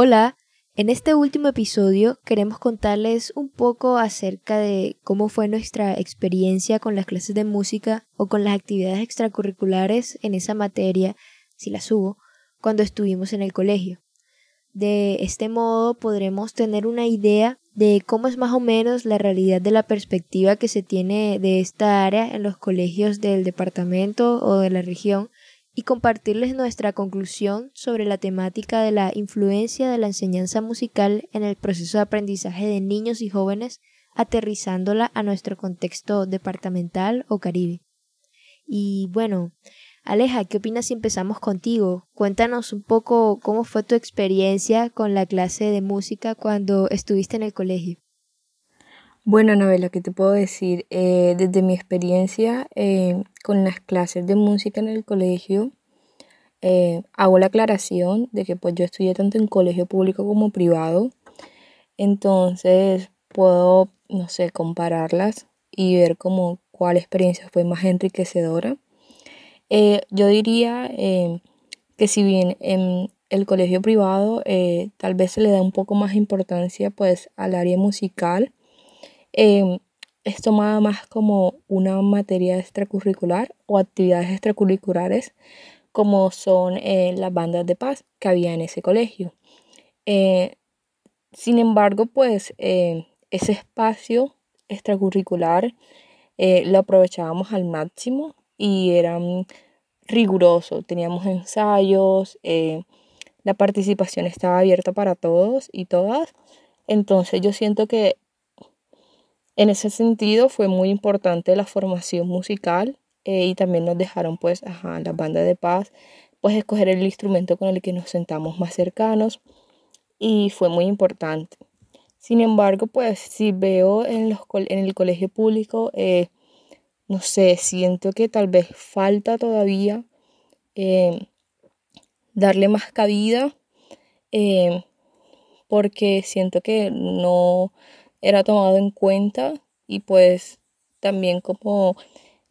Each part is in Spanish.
Hola, en este último episodio queremos contarles un poco acerca de cómo fue nuestra experiencia con las clases de música o con las actividades extracurriculares en esa materia, si las hubo, cuando estuvimos en el colegio. De este modo podremos tener una idea de cómo es más o menos la realidad de la perspectiva que se tiene de esta área en los colegios del departamento o de la región y compartirles nuestra conclusión sobre la temática de la influencia de la enseñanza musical en el proceso de aprendizaje de niños y jóvenes, aterrizándola a nuestro contexto departamental o caribe. Y bueno, Aleja, ¿qué opinas si empezamos contigo? Cuéntanos un poco cómo fue tu experiencia con la clase de música cuando estuviste en el colegio. Bueno, Anabela, ¿qué te puedo decir? Eh, desde mi experiencia eh, con las clases de música en el colegio, eh, hago la aclaración de que pues yo estudié tanto en colegio público como privado, entonces puedo, no sé, compararlas y ver como cuál experiencia fue más enriquecedora. yo diría que si bien en el colegio privado tal vez se le da un poco más importancia pues al área musical, Em, es tomada más como una materia extracurricular o actividades extracurriculares como son eh, las bandas de paz que había en ese colegio. Eh, sin embargo, pues eh, ese espacio extracurricular lo aprovechábamos al máximo y era riguroso. Teníamos ensayos, la participación estaba abierta para todos y todas. Entonces yo siento que en ese sentido fue muy importante la formación musical eh, y también nos dejaron pues ajá, las bandas de paz pues escoger el instrumento con el que nos sentamos más cercanos y fue muy importante. Sin embargo, pues si veo en, el colegio público, eh, no sé, siento que tal vez falta todavía eh, darle más cabida porque siento que no era tomado en cuenta y pues también como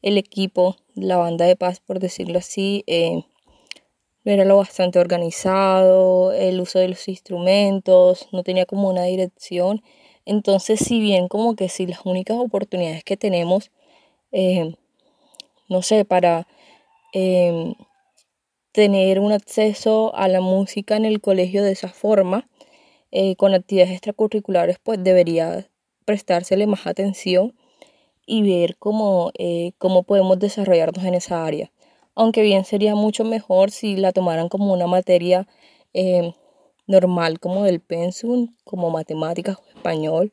el equipo, la banda de paz por decirlo así, eh, era lo bastante organizado, el uso de los instrumentos, no tenía como una dirección. Entonces, si bien como que si las únicas oportunidades que tenemos, eh, no sé, para eh, tener un acceso a la música en el colegio de esa forma, eh, con actividades extracurriculares, pues debería prestársele más atención y ver cómo, eh, cómo podemos desarrollarnos en esa área. Aunque bien sería mucho mejor si la tomaran como una materia eh, normal, como del pensum, como matemáticas o español.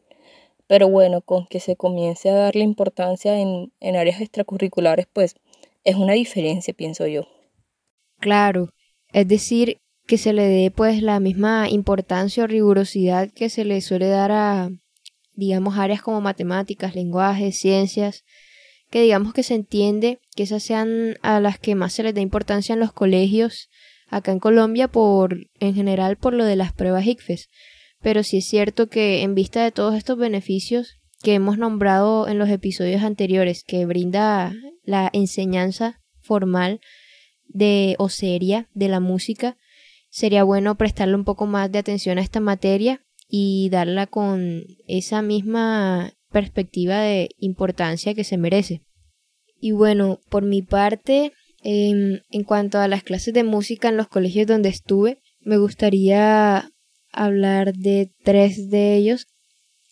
Pero bueno, con que se comience a darle importancia en, en áreas extracurriculares, pues es una diferencia, pienso yo. Claro, es decir, que se le dé pues la misma importancia o rigurosidad que se le suele dar a, digamos, áreas como matemáticas, lenguajes, ciencias, que digamos que se entiende que esas sean a las que más se les da importancia en los colegios acá en Colombia por, en general, por lo de las pruebas ICFES. Pero sí es cierto que en vista de todos estos beneficios que hemos nombrado en los episodios anteriores que brinda la enseñanza formal de o seria de la música, sería bueno prestarle un poco más de atención a esta materia y darla con esa misma perspectiva de importancia que se merece. Y bueno, por mi parte, en, en cuanto a las clases de música en los colegios donde estuve, me gustaría hablar de tres de ellos.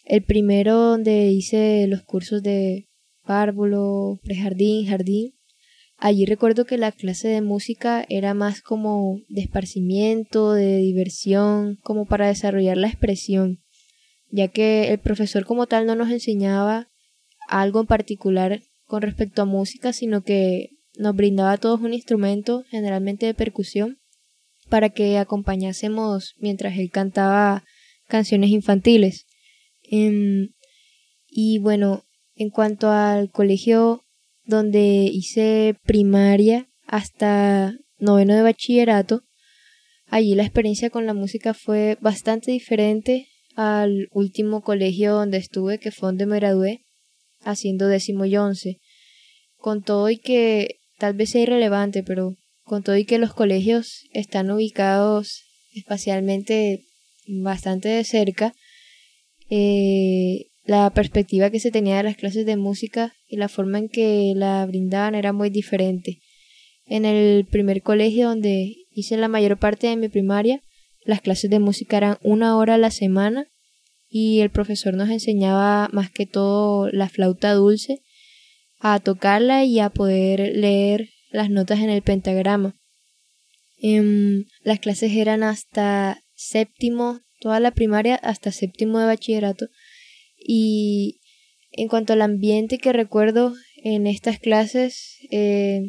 El primero donde hice los cursos de párvulo, prejardín, jardín, Allí recuerdo que la clase de música era más como de esparcimiento, de diversión, como para desarrollar la expresión, ya que el profesor como tal no nos enseñaba algo en particular con respecto a música, sino que nos brindaba a todos un instrumento, generalmente de percusión, para que acompañásemos mientras él cantaba canciones infantiles. Em, y bueno, en cuanto al colegio donde hice primaria hasta noveno de bachillerato. Allí la experiencia con la música fue bastante diferente al último colegio donde estuve, que fue donde me gradué, haciendo décimo y once. Con todo y que tal vez sea irrelevante, pero con todo y que los colegios están ubicados espacialmente bastante de cerca eh, la perspectiva que se tenía de las clases de música y la forma en que la brindaban era muy diferente. En el primer colegio donde hice la mayor parte de mi primaria, las clases de música eran una hora a la semana y el profesor nos enseñaba más que todo la flauta dulce, a tocarla y a poder leer las notas en el pentagrama. Em, las clases eran hasta séptimo, toda la primaria hasta séptimo de bachillerato. Y en cuanto al ambiente que recuerdo en estas clases, eh,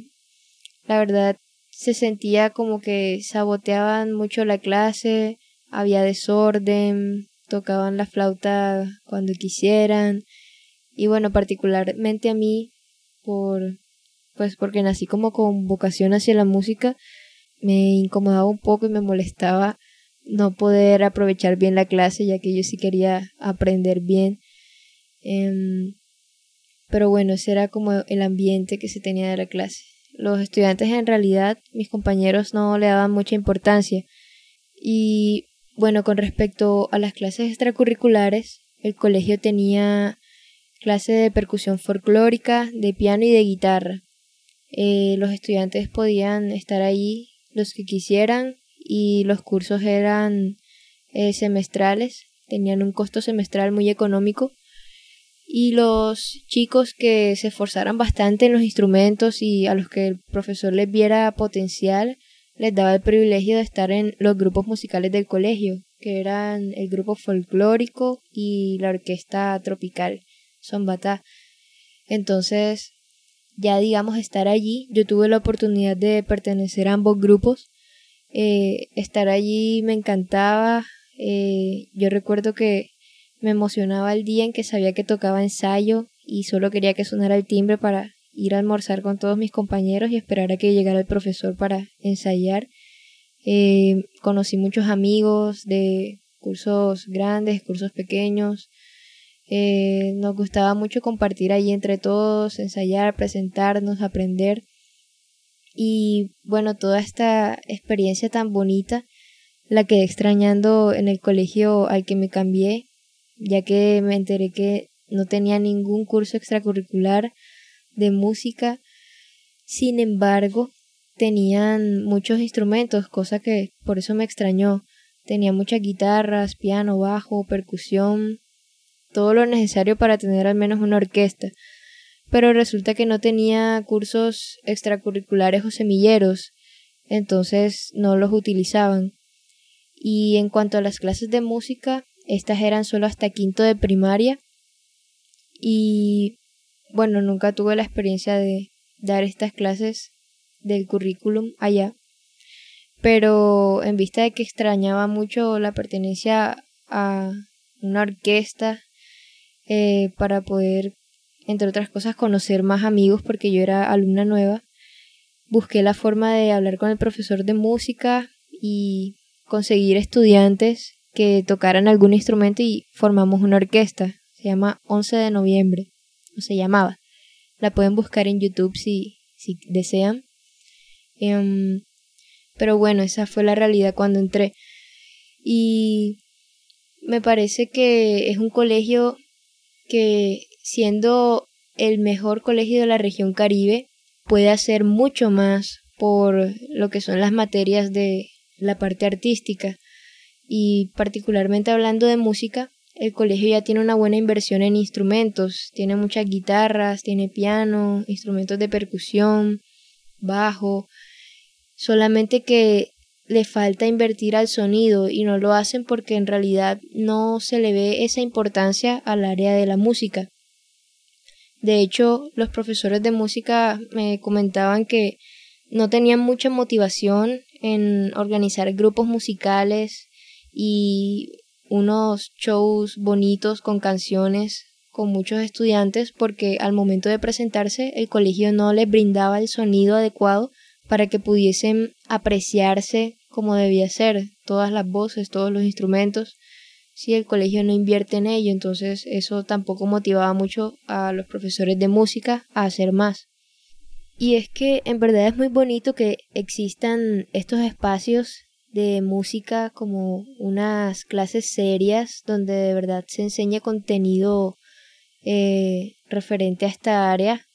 la verdad se sentía como que saboteaban mucho la clase, había desorden, tocaban la flauta cuando quisieran. Y bueno, particularmente a mí, por pues porque nací como con vocación hacia la música, me incomodaba un poco y me molestaba no poder aprovechar bien la clase, ya que yo sí quería aprender bien. Em, pero bueno, ese era como el ambiente que se tenía de la clase. Los estudiantes en realidad, mis compañeros no le daban mucha importancia. Y bueno, con respecto a las clases extracurriculares, el colegio tenía clase de percusión folclórica, de piano y de guitarra. Eh, los estudiantes podían estar ahí los que quisieran y los cursos eran eh, semestrales, tenían un costo semestral muy económico y los chicos que se esforzaran bastante en los instrumentos y a los que el profesor les viera potencial les daba el privilegio de estar en los grupos musicales del colegio, que eran el grupo folclórico y la orquesta tropical, son Batá. Entonces, ya digamos estar allí, yo tuve la oportunidad de pertenecer a ambos grupos eh, estar allí me encantaba. Eh, yo recuerdo que me emocionaba el día en que sabía que tocaba ensayo y solo quería que sonara el timbre para ir a almorzar con todos mis compañeros y esperar a que llegara el profesor para ensayar. Eh, conocí muchos amigos de cursos grandes, cursos pequeños. nos gustaba mucho compartir allí entre todos, ensayar, presentarnos, aprender. Y bueno, toda esta experiencia tan bonita la quedé extrañando en el colegio al que me cambié, ya que me enteré que no tenía ningún curso extracurricular de música. Sin embargo, tenían muchos instrumentos, cosa que por eso me extrañó. Tenía muchas guitarras, piano, bajo, percusión, todo lo necesario para tener al menos una orquesta pero resulta que no tenía cursos extracurriculares o semilleros, entonces no los utilizaban. Y en cuanto a las clases de música, estas eran solo hasta quinto de primaria y bueno, nunca tuve la experiencia de dar estas clases del currículum allá, pero en vista de que extrañaba mucho la pertenencia a una orquesta eh, para poder entre otras cosas, conocer más amigos porque yo era alumna nueva. Busqué la forma de hablar con el profesor de música y conseguir estudiantes que tocaran algún instrumento y formamos una orquesta. Se llama 11 de noviembre, o se llamaba. La pueden buscar en YouTube si, si desean. Em, pero bueno, esa fue la realidad cuando entré. Y me parece que es un colegio que siendo el mejor colegio de la región Caribe, puede hacer mucho más por lo que son las materias de la parte artística. Y particularmente hablando de música, el colegio ya tiene una buena inversión en instrumentos, tiene muchas guitarras, tiene piano, instrumentos de percusión, bajo, solamente que le falta invertir al sonido y no lo hacen porque en realidad no se le ve esa importancia al área de la música. De hecho, los profesores de música me comentaban que no tenían mucha motivación en organizar grupos musicales y unos shows bonitos con canciones con muchos estudiantes porque al momento de presentarse el colegio no les brindaba el sonido adecuado para que pudiesen apreciarse como debía ser todas las voces, todos los instrumentos si el colegio no invierte en ello, entonces eso tampoco motivaba mucho a los profesores de música a hacer más. Y es que en verdad es muy bonito que existan estos espacios de música como unas clases serias donde de verdad se enseñe contenido eh, referente a esta área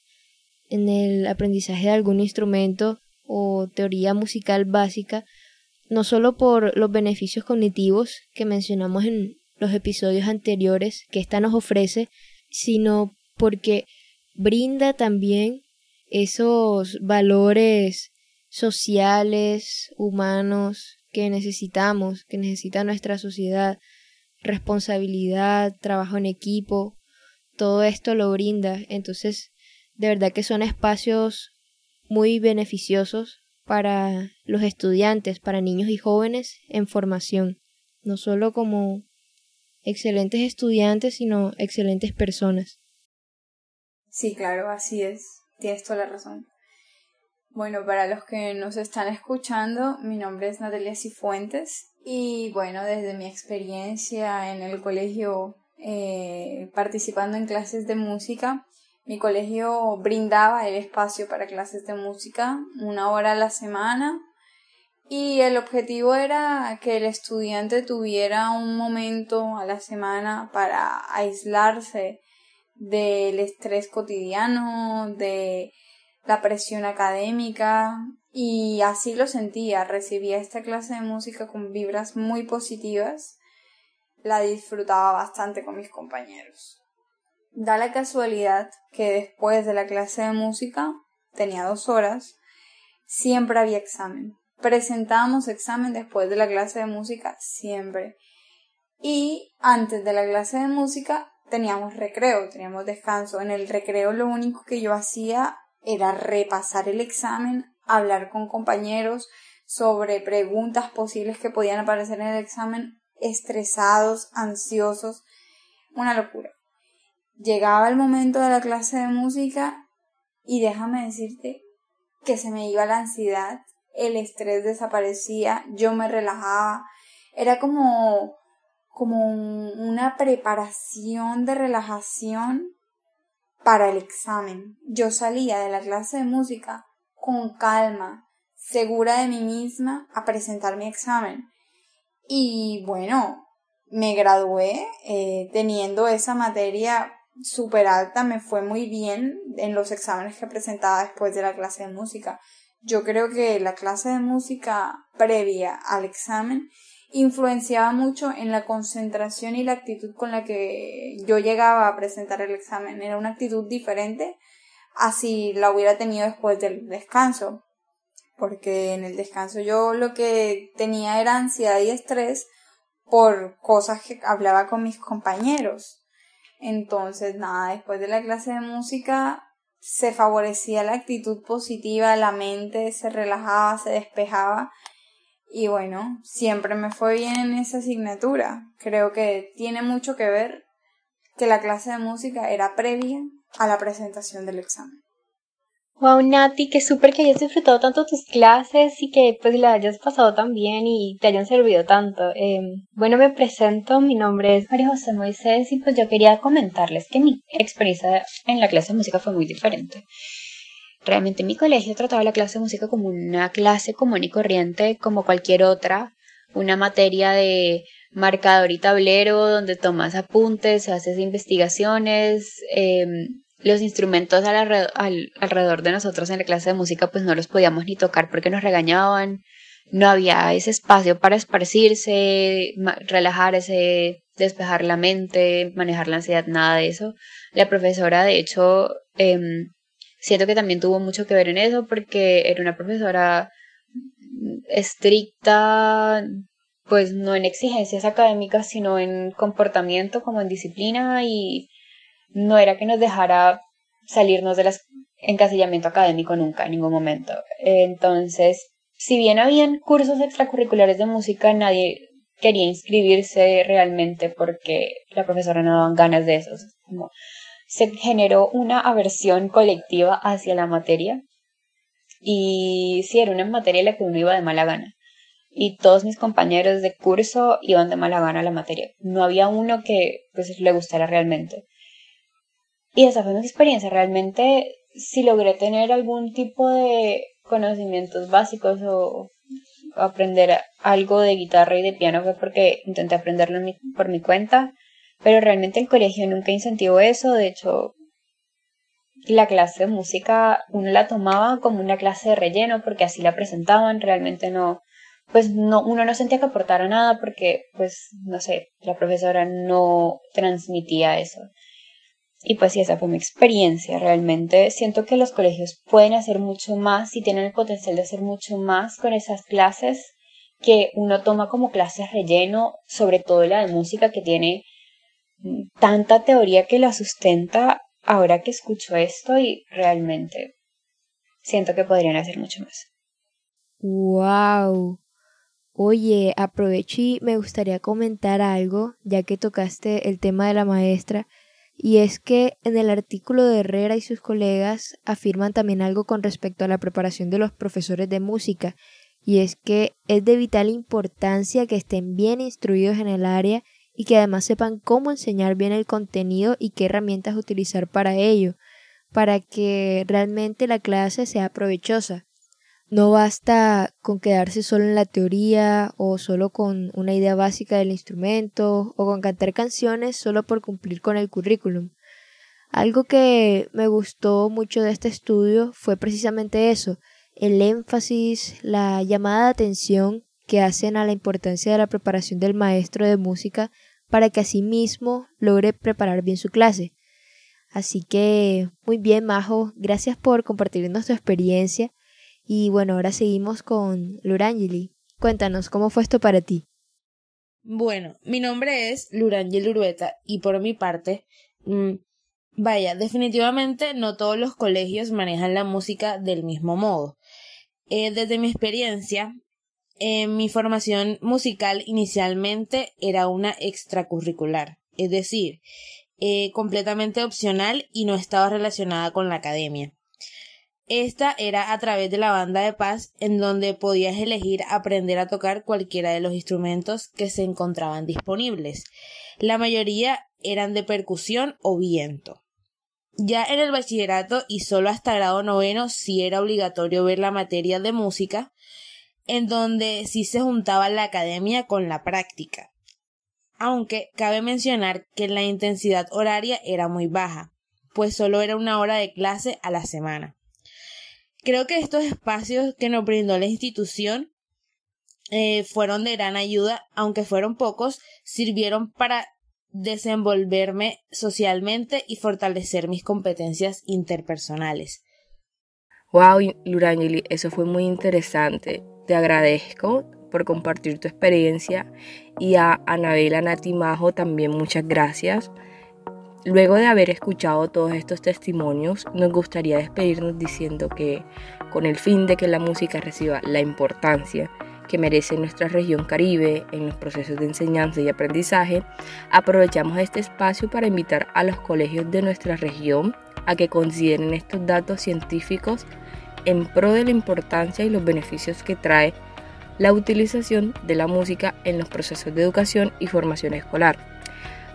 en el aprendizaje de algún instrumento o teoría musical básica, no solo por los beneficios cognitivos que mencionamos en los episodios anteriores que ésta nos ofrece, sino porque brinda también esos valores sociales, humanos que necesitamos, que necesita nuestra sociedad, responsabilidad, trabajo en equipo, todo esto lo brinda. Entonces, de verdad que son espacios muy beneficiosos para los estudiantes, para niños y jóvenes en formación, no solo como excelentes estudiantes, sino excelentes personas. Sí, claro, así es. Tienes toda la razón. Bueno, para los que nos están escuchando, mi nombre es Natalia Cifuentes y bueno, desde mi experiencia en el colegio eh, participando en clases de música, mi colegio brindaba el espacio para clases de música una hora a la semana y el objetivo era que el estudiante tuviera un momento a la semana para aislarse del estrés cotidiano, de la presión académica y así lo sentía, recibía esta clase de música con vibras muy positivas, la disfrutaba bastante con mis compañeros. Da la casualidad que después de la clase de música, tenía dos horas, siempre había examen. Presentábamos examen después de la clase de música, siempre. Y antes de la clase de música teníamos recreo, teníamos descanso. En el recreo lo único que yo hacía era repasar el examen, hablar con compañeros sobre preguntas posibles que podían aparecer en el examen, estresados, ansiosos, una locura. Llegaba el momento de la clase de música y déjame decirte que se me iba la ansiedad, el estrés desaparecía, yo me relajaba, era como como una preparación de relajación para el examen. Yo salía de la clase de música con calma, segura de mí misma a presentar mi examen. Y bueno, me gradué eh, teniendo esa materia súper alta, me fue muy bien en los exámenes que presentaba después de la clase de música. Yo creo que la clase de música previa al examen influenciaba mucho en la concentración y la actitud con la que yo llegaba a presentar el examen. Era una actitud diferente a si la hubiera tenido después del descanso. Porque en el descanso yo lo que tenía era ansiedad y estrés por cosas que hablaba con mis compañeros. Entonces, nada, después de la clase de música se favorecía la actitud positiva, la mente se relajaba, se despejaba y bueno, siempre me fue bien en esa asignatura. Creo que tiene mucho que ver que la clase de música era previa a la presentación del examen. Wow, Nati, qué súper que hayas disfrutado tanto tus clases y que pues la hayas pasado tan bien y te hayan servido tanto. Em, bueno, me presento, mi nombre es María José Moisés y pues yo quería comentarles que mi experiencia en la clase de música fue muy diferente. Realmente mi colegio trataba la clase de música como una clase común y corriente, como cualquier otra, una materia de marcador y tablero donde tomas apuntes, haces investigaciones, em, los instrumentos alrededor, de nosotros en la clase de música pues no los podíamos ni tocar porque nos regañaban, no había ese espacio para esparcirse, relajarse, despejar la mente, manejar la ansiedad, nada de eso. La profesora de hecho em, siento que también tuvo mucho que ver en eso porque era una profesora estricta, pues no en exigencias académicas, sino en comportamiento, como en disciplina y no era que nos dejara salirnos del encasillamiento académico nunca, en ningún momento. Entonces, si bien habían cursos extracurriculares de música, nadie quería inscribirse realmente porque la profesora no daban ganas de eso. Se generó una aversión colectiva hacia la materia y sí, era una materia en la que uno iba de mala gana. Y todos mis compañeros de curso iban de mala gana a la materia. No había uno que pues, le gustara realmente. Y esa fue mi experiencia. Realmente, si logré tener algún tipo de conocimientos básicos o aprender algo de guitarra y de piano fue porque intenté aprenderlo por mi cuenta, pero realmente el colegio nunca incentivó eso, de hecho la clase de música uno la tomaba como una clase de relleno porque así la presentaban, realmente no, pues no, uno no sentía que aportara nada porque, pues, no sé, la profesora no transmitía eso. Y pues sí, esa fue mi experiencia. Realmente siento que los colegios pueden hacer mucho más y tienen el potencial de hacer mucho más con esas clases que uno toma como clases relleno, sobre todo la de música que tiene tanta teoría que la sustenta ahora que escucho esto y realmente siento que podrían hacer mucho más. Wow. Oye, aprovecho y me gustaría comentar algo, ya que tocaste el tema de la maestra, y es que en el artículo de Herrera y sus colegas afirman también algo con respecto a la preparación de los profesores de música, y es que es de vital importancia que estén bien instruidos en el área y que además sepan cómo enseñar bien el contenido y qué herramientas utilizar para ello, para que realmente la clase sea provechosa. No basta con quedarse solo en la teoría o solo con una idea básica del instrumento o con cantar canciones solo por cumplir con el currículum. Algo que me gustó mucho de este estudio fue precisamente eso, el énfasis, la llamada de atención que hacen a la importancia de la preparación del maestro de música para que asimismo logre preparar bien su clase. Así que muy bien, Majo, gracias por compartirnos tu experiencia y bueno, ahora seguimos con Lurangeli. Cuéntanos, ¿cómo fue esto para ti? Bueno, mi nombre es Lurangeli Urueta y por mi parte, mm, vaya, definitivamente no todos los colegios manejan la música del mismo modo. Eh, desde mi experiencia, mi formación musical inicialmente era una extracurricular, es decir, eh, completamente opcional y no estaba relacionada con la academia. Esta era a través de la banda de paz en donde podías elegir aprender a tocar cualquiera de los instrumentos que se encontraban disponibles. La mayoría eran de percusión o viento. Ya en el bachillerato y solo hasta grado noveno sí era obligatorio ver la materia de música, en donde sí se juntaba la academia con la práctica. Aunque cabe mencionar que la intensidad horaria era muy baja, pues solo era una hora de clase a la semana. Creo que estos espacios que nos brindó la institución eh, fueron de gran ayuda, aunque fueron pocos, sirvieron para desenvolverme socialmente y fortalecer mis competencias interpersonales. Wow, Lurangeli, eso fue muy interesante. Te agradezco por compartir tu experiencia y a Anabela Natimajo también muchas gracias. Luego de haber escuchado todos estos testimonios, nos gustaría despedirnos diciendo que, con el fin de que la música reciba la importancia que merece nuestra región caribe en los procesos de enseñanza y aprendizaje, aprovechamos este espacio para invitar a los colegios de nuestra región a que consideren estos datos científicos en pro de la importancia y los beneficios que trae la utilización de la música en los procesos de educación y formación escolar.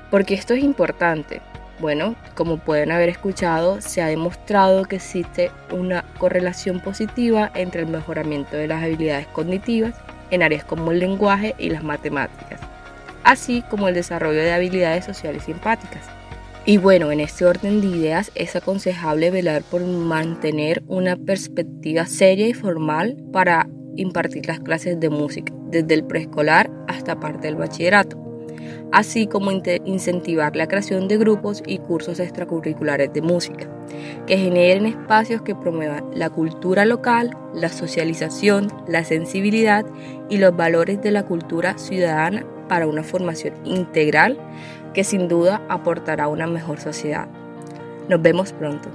Porque esto es importante, bueno, como pueden haber escuchado, se ha demostrado que existe una correlación positiva entre el mejoramiento de las habilidades cognitivas en áreas como el lenguaje y las matemáticas, así como el desarrollo de habilidades sociales y empáticas. Y bueno, en este orden de ideas es aconsejable velar por mantener una perspectiva seria y formal para impartir las clases de música, desde el preescolar hasta parte del bachillerato así como incentivar la creación de grupos y cursos extracurriculares de música, que generen espacios que promuevan la cultura local, la socialización, la sensibilidad y los valores de la cultura ciudadana para una formación integral que sin duda aportará una mejor sociedad. Nos vemos pronto.